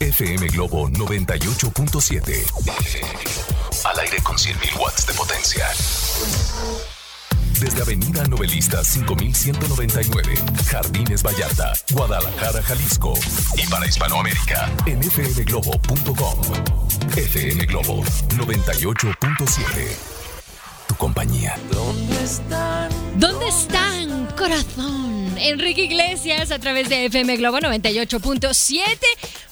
FM Globo 98.7. Al aire con 100.000 watts de potencia. Desde Avenida Novelista 5199, Jardines Vallarta, Guadalajara, Jalisco. Y para Hispanoamérica, en fmglobo.com. FM Globo 98.7. Tu compañía. ¿Dónde están? ¿Dónde están, corazón? Enrique Iglesias a través de FM Globo 98.7.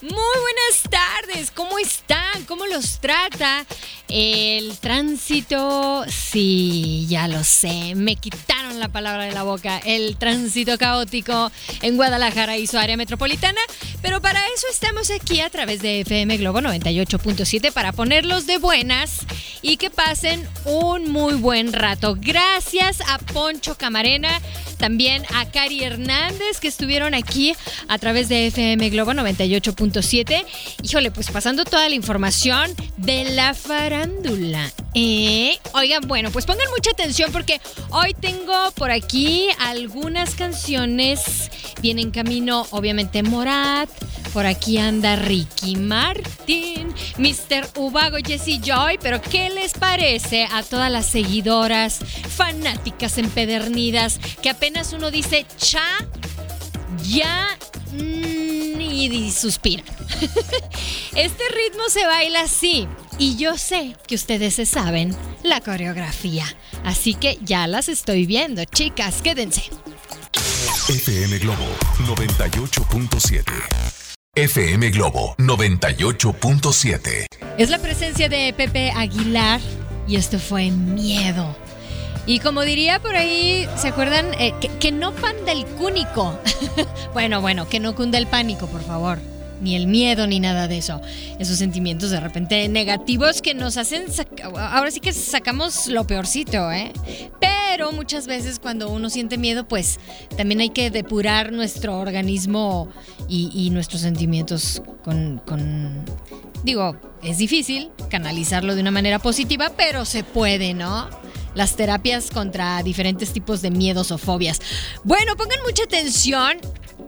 Muy buenas tardes, ¿cómo están? ¿Cómo los trata el tránsito? Sí, ya lo sé, me quitaron la palabra de la boca. El tránsito caótico en Guadalajara y su área metropolitana. Pero para eso estamos aquí a través de FM Globo 98.7 para ponerlos de buenas y que pasen un muy buen rato. Gracias a Poncho Camarena, también a Cari Hernández que estuvieron aquí a través de FM Globo 98.7. Híjole, pues pasando toda la información de la farándula. Oigan, bueno, pues pongan mucha atención porque hoy tengo por aquí algunas canciones. Viene en camino, obviamente, Morat. Por aquí anda Ricky Martin, Mr. Ubago, Jesse Joy. Pero, ¿qué les parece a todas las seguidoras, fanáticas empedernidas, que apenas uno dice cha, ya mm, y suspira? Este ritmo se baila así. Y yo sé que ustedes se saben la coreografía. Así que ya las estoy viendo, chicas, quédense. FM Globo 98.7. FM Globo 98.7. Es la presencia de Pepe Aguilar y esto fue miedo. Y como diría por ahí, ¿se acuerdan? Eh, que, que no panda el cúnico. bueno, bueno, que no cunda el pánico, por favor. Ni el miedo, ni nada de eso. Esos sentimientos de repente negativos que nos hacen... Ahora sí que sacamos lo peorcito, ¿eh? Pero muchas veces cuando uno siente miedo, pues también hay que depurar nuestro organismo y, y nuestros sentimientos con, con... Digo, es difícil canalizarlo de una manera positiva, pero se puede, ¿no? Las terapias contra diferentes tipos de miedos o fobias. Bueno, pongan mucha atención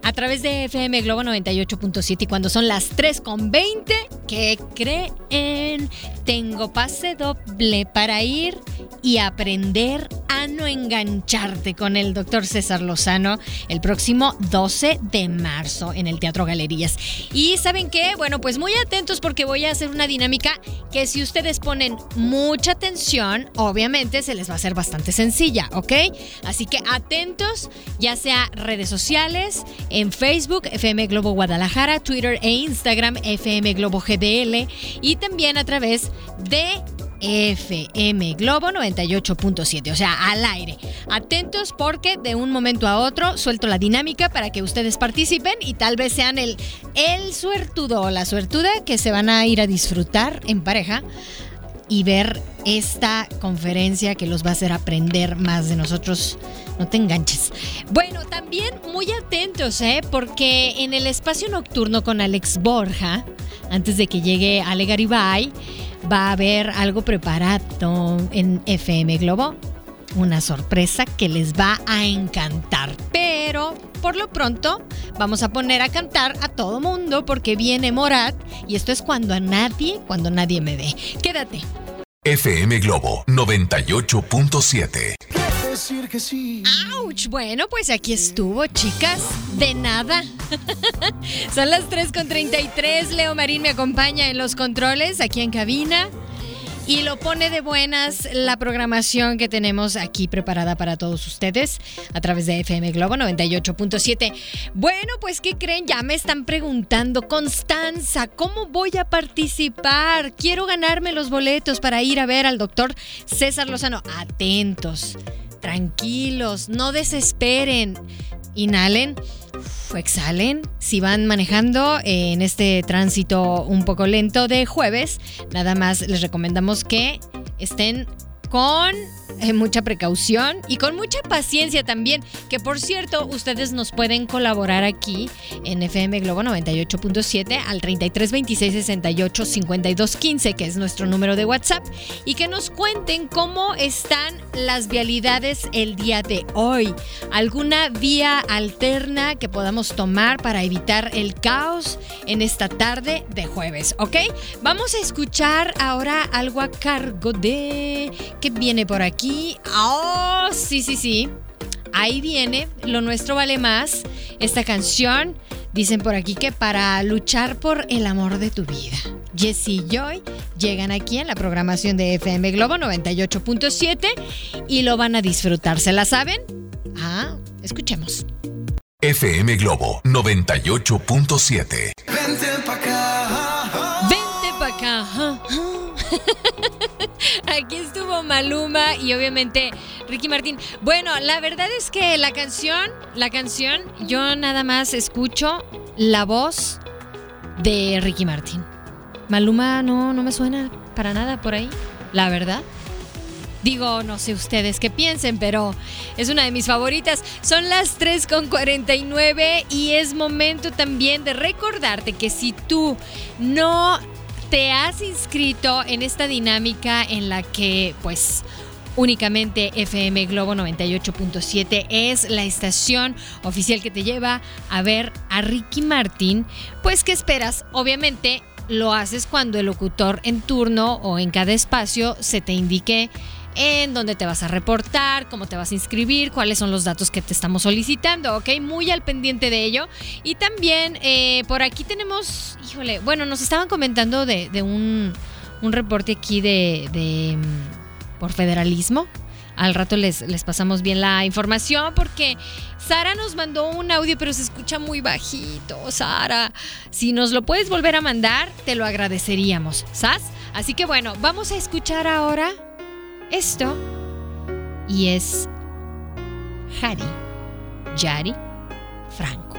a través de FM Globo 98.7 y cuando son las 3.20, ¿qué creen? Tengo pase doble para ir y aprender a no engancharte con el doctor César Lozano el próximo 12 de marzo en el Teatro Galerías. Y ¿saben qué? Bueno, pues muy atentos porque voy a hacer una dinámica que si ustedes ponen mucha atención, obviamente se les va a hacer bastante sencilla, ¿ok? Así que atentos, ya sea redes sociales, en Facebook, FM Globo Guadalajara, Twitter e Instagram, FM Globo GDL y también a través de FM Globo 98.7, o sea, al aire. Atentos porque de un momento a otro suelto la dinámica para que ustedes participen y tal vez sean el, el suertudo o la suertuda que se van a ir a disfrutar en pareja y ver esta conferencia que los va a hacer aprender más de nosotros. No te enganches. Bueno, también muy atentos, ¿eh? Porque en el espacio nocturno con Alex Borja, antes de que llegue Ale Garibay, va a haber algo preparado en FM Globo. Una sorpresa que les va a encantar. Pero por lo pronto vamos a poner a cantar a todo mundo porque viene Morat y esto es cuando a nadie, cuando nadie me ve. Quédate. FM Globo 98.7. Decir que sí. ¡Auch! Bueno, pues aquí estuvo, chicas. De nada. Son las 3.33. Leo Marín me acompaña en los controles, aquí en cabina. Y lo pone de buenas la programación que tenemos aquí preparada para todos ustedes a través de FM Globo 98.7. Bueno, pues ¿qué creen? Ya me están preguntando, Constanza, ¿cómo voy a participar? Quiero ganarme los boletos para ir a ver al doctor César Lozano. Atentos, tranquilos, no desesperen. inhalen, exhalen. Si van manejando en este tránsito un poco lento de jueves, nada más les recomendamos que estén con eh, mucha precaución y con mucha paciencia también. Que por cierto, ustedes nos pueden colaborar aquí en FM Globo 98.7 al 33 26 68 52 15, que es nuestro número de WhatsApp, y que nos cuenten cómo están las vialidades el día de hoy. ¿Alguna vía alterna que podamos tomar para evitar el caos en esta tarde de jueves? ¿Ok? Vamos a escuchar ahora algo a cargo de que viene por aquí. Oh, sí, sí, sí. Ahí viene, lo nuestro vale más. Esta canción, dicen por aquí que para luchar por el amor de tu vida. Jesse y Joy llegan aquí en la programación de FM Globo 98.7 y lo van a disfrutar. ¿Se la saben? Ah, escuchemos. FM Globo 98.7. Vente pa' acá. Vente pa' acá. Maluma y obviamente Ricky Martín. Bueno, la verdad es que la canción, la canción, yo nada más escucho la voz de Ricky Martín. Maluma no, no me suena para nada por ahí, la verdad. Digo, no sé ustedes qué piensen, pero es una de mis favoritas. Son las 3.49 y es momento también de recordarte que si tú no te has inscrito en esta dinámica en la que pues únicamente FM Globo 98.7 es la estación oficial que te lleva a ver a Ricky Martin, pues ¿qué esperas? Obviamente lo haces cuando el locutor en turno o en cada espacio se te indique en dónde te vas a reportar, cómo te vas a inscribir, cuáles son los datos que te estamos solicitando, ¿ok? Muy al pendiente de ello. Y también eh, por aquí tenemos, híjole, bueno, nos estaban comentando de, un, un reporte aquí de, de, mm, por federalismo. Al rato les, les pasamos bien la información porque Sara nos mandó un audio, pero se escucha muy bajito. Sara, si nos lo puedes volver a mandar, te lo agradeceríamos, ¿sabes? Así que bueno, vamos a escuchar ahora esto y es Harry, Yari, Franco.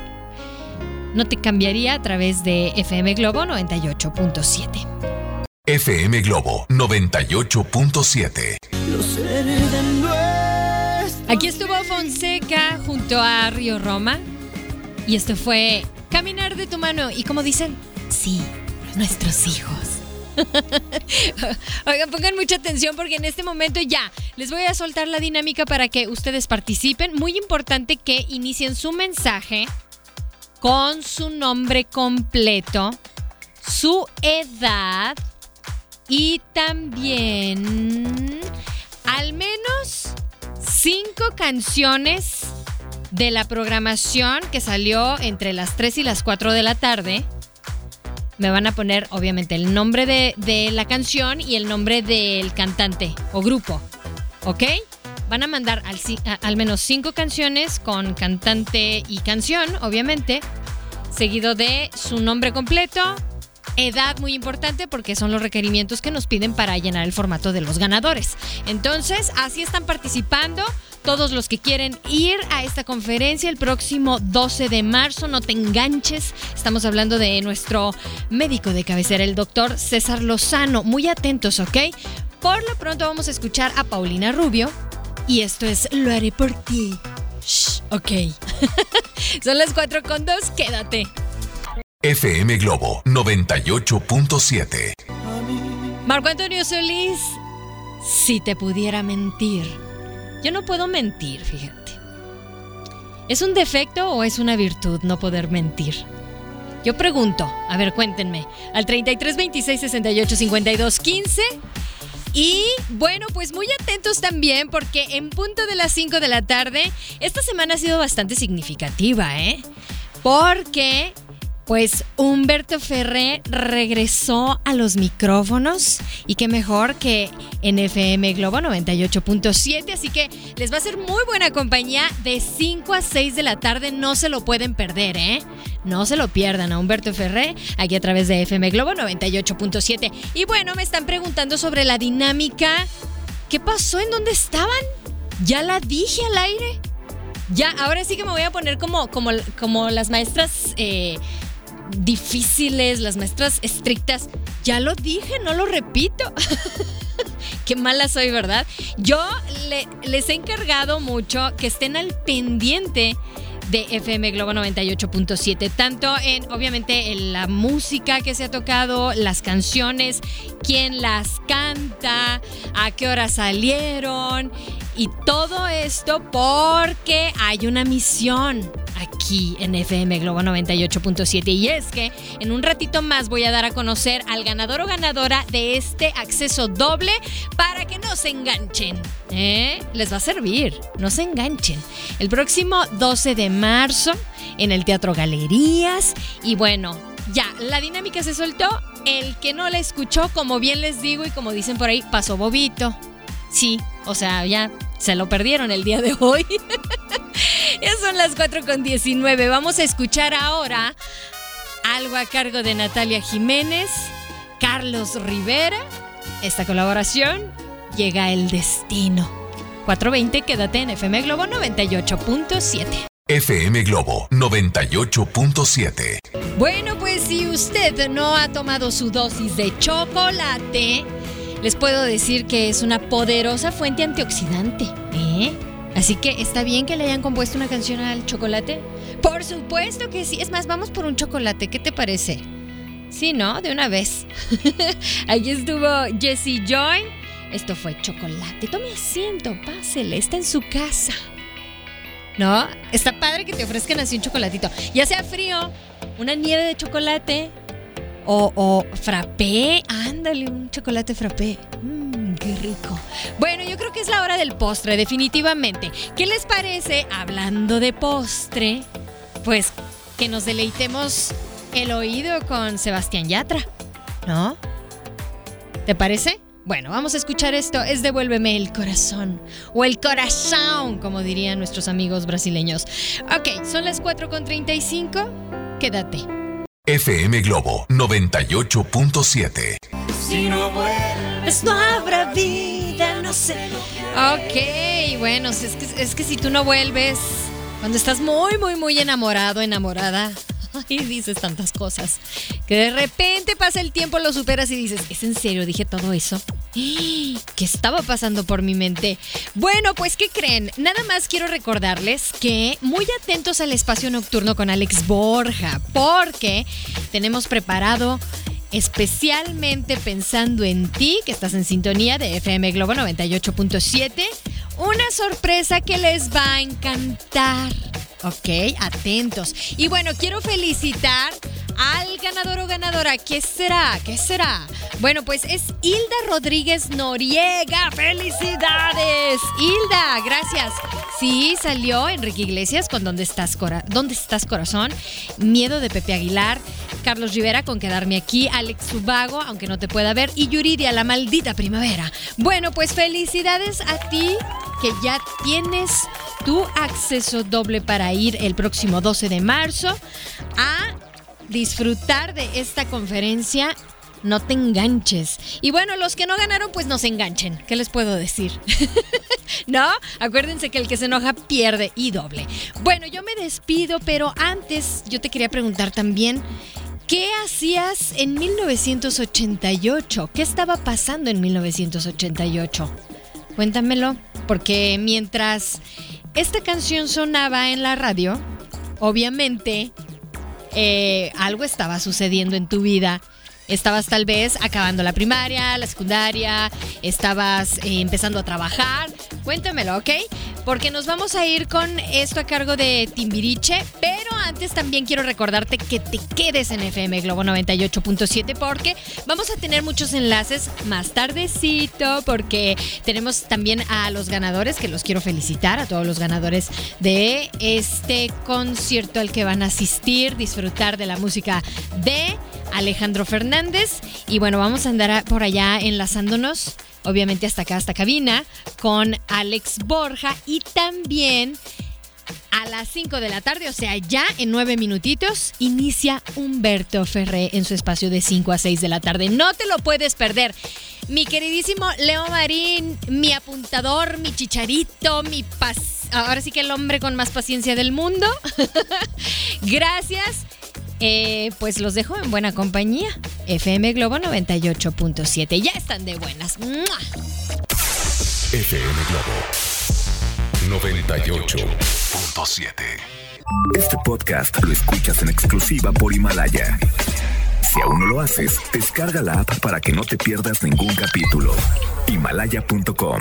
No te cambiaría a través de FM Globo 98.7. FM Globo 98.7. Los seré de nuestro. Aquí estuvo Fonseca junto a Río Roma y esto fue Caminar de tu mano y como dicen, sí, nuestros hijos. Oigan, pongan mucha atención porque en este momento ya les voy a soltar la dinámica para que ustedes participen. Muy importante que inicien su mensaje con su nombre completo, su edad y también al menos cinco canciones de la programación que salió entre las 3 y las 4 de la tarde me van a poner obviamente el nombre de, de la canción y el nombre del cantante o grupo. ¿Ok? Van a mandar al, al menos cinco canciones con cantante y canción, obviamente, seguido de su nombre completo, edad muy importante porque son los requerimientos que nos piden para llenar el formato de los ganadores. Entonces, así están participando todos los que quieren ir a esta conferencia el próximo 12 de marzo. No te enganches. Estamos hablando de nuestro médico de cabecera, el doctor César Lozano. Muy atentos, ¿ok? Por lo pronto vamos a escuchar a Paulina Rubio. Y esto es Lo haré por ti. Shh, ok. Son las 4 con 2. Quédate. FM Globo 98.7. Marco Antonio Solís, si te pudiera mentir. Yo no puedo mentir, fíjate. ¿Es un defecto o es una virtud no poder mentir? Yo pregunto, a ver, cuéntenme, al 33 26 68 52 15. Y bueno, pues muy atentos también porque en punto de las 5 de la tarde, esta semana ha sido bastante significativa, ¿eh? Porque pues Humberto Ferré regresó a los micrófonos y qué mejor que en FM Globo 98.7, así que les va a ser muy buena compañía de 5 a 6 de la tarde, no se lo pueden perder, ¿eh? No se lo pierdan a Humberto Ferré aquí a través de FM Globo 98.7. Y bueno, me están preguntando sobre la dinámica. ¿Qué pasó? ¿En dónde estaban? Ya la dije al aire. Ya, ahora sí que me voy a poner como, como, como las maestras eh, difíciles, las maestras estrictas. Ya lo dije, no lo repito. Qué mala soy, ¿verdad? Yo les he encargado mucho que estén al pendiente de FM Globo 98.7, tanto en obviamente en la música que se ha tocado, las canciones, quién las canta, a qué hora salieron y todo esto porque hay una misión aquí en FM Globo 98.7 y es que en un ratito más voy a dar a conocer al ganador o ganadora de este acceso doble para que no se enganchen. ¿eh? Les va a servir, no se enganchen. El próximo 12 de marzo en el Teatro Galerías y bueno, ya, la dinámica se soltó. El que no la escuchó, como bien les digo y como dicen por ahí, pasó bobito. Sí, o sea, ya se lo perdieron el día de hoy. ya son las 4 con 19. Vamos a escuchar ahora algo a cargo de Natalia Jiménez, Carlos Rivera. Esta colaboración llega el destino. 420, quédate en FM Globo 98.7. FM Globo 98.7. Bueno, pues si usted no ha tomado su dosis de chocolate, les puedo decir que es una poderosa fuente antioxidante. ¿eh? Así que está bien que le hayan compuesto una canción al chocolate. Por supuesto que sí. Es más, vamos por un chocolate. ¿Qué te parece? Sí, ¿no? De una vez. Aquí estuvo Jessie Joy. Esto fue chocolate. Tome asiento, pásele. Está en su casa. ¿No? Está padre que te ofrezcan así un chocolatito. Ya sea frío, una nieve de chocolate o, o frappé, ándale, un chocolate frappé. Mmm, qué rico. Bueno, yo creo que es la hora del postre, definitivamente. ¿Qué les parece, hablando de postre, pues que nos deleitemos el oído con Sebastián Yatra? ¿No? ¿Te parece? Bueno, vamos a escuchar esto. Es Devuélveme el corazón. O el corazón, como dirían nuestros amigos brasileños. Ok, son las 4.35. Quédate. FM Globo 98.7. Si no vuelves, no habrá vida, no sé lo que. Ok, bueno, es que, es que si tú no vuelves, cuando estás muy, muy, muy enamorado, enamorada, y dices tantas cosas. Que de repente pasa el tiempo, lo superas y dices, ¿es en serio? Dije todo eso. ¿Qué estaba pasando por mi mente? Bueno, pues ¿qué creen? Nada más quiero recordarles que muy atentos al espacio nocturno con Alex Borja, porque tenemos preparado especialmente pensando en ti, que estás en sintonía de FM Globo 98.7, una sorpresa que les va a encantar. Ok, atentos. Y bueno, quiero felicitar al ganador o ganadora. ¿Qué será? ¿Qué será? Bueno, pues es Hilda Rodríguez Noriega. ¡Felicidades! Hilda, gracias. Sí, salió Enrique Iglesias con ¿Dónde estás, ¿Dónde estás corazón? Miedo de Pepe Aguilar. Carlos Rivera con Quedarme aquí. Alex Subago, aunque no te pueda ver. Y Yuridia, la maldita primavera. Bueno, pues felicidades a ti que ya tienes tu acceso doble para ir el próximo 12 de marzo a disfrutar de esta conferencia. No te enganches. Y bueno, los que no ganaron, pues no se enganchen. ¿Qué les puedo decir? ¿No? Acuérdense que el que se enoja pierde y doble. Bueno, yo me despido, pero antes yo te quería preguntar también, ¿qué hacías en 1988? ¿Qué estaba pasando en 1988? Cuéntamelo, porque mientras esta canción sonaba en la radio, obviamente eh, algo estaba sucediendo en tu vida. Estabas tal vez acabando la primaria, la secundaria, estabas eh, empezando a trabajar. Cuéntamelo, ¿ok? Porque nos vamos a ir con esto a cargo de Timbiriche, pero antes también quiero recordarte que te quedes en FM Globo 98.7 porque vamos a tener muchos enlaces más tardecito porque tenemos también a los ganadores que los quiero felicitar, a todos los ganadores de este concierto al que van a asistir, disfrutar de la música de Alejandro Fernández. Y bueno, vamos a andar por allá enlazándonos, obviamente hasta acá, hasta cabina, con Alex Borja y también a las 5 de la tarde, o sea, ya en 9 minutitos, inicia Humberto Ferré en su espacio de 5 a 6 de la tarde. No te lo puedes perder. Mi queridísimo Leo Marín, mi apuntador, mi chicharito, mi pas ahora sí que el hombre con más paciencia del mundo. Gracias. Eh, pues los dejo en buena compañía. FM Globo 98.7. Ya están de buenas. FM Globo 98.7. Este podcast lo escuchas en exclusiva por Himalaya. Si aún no lo haces, descarga la app para que no te pierdas ningún capítulo. Himalaya.com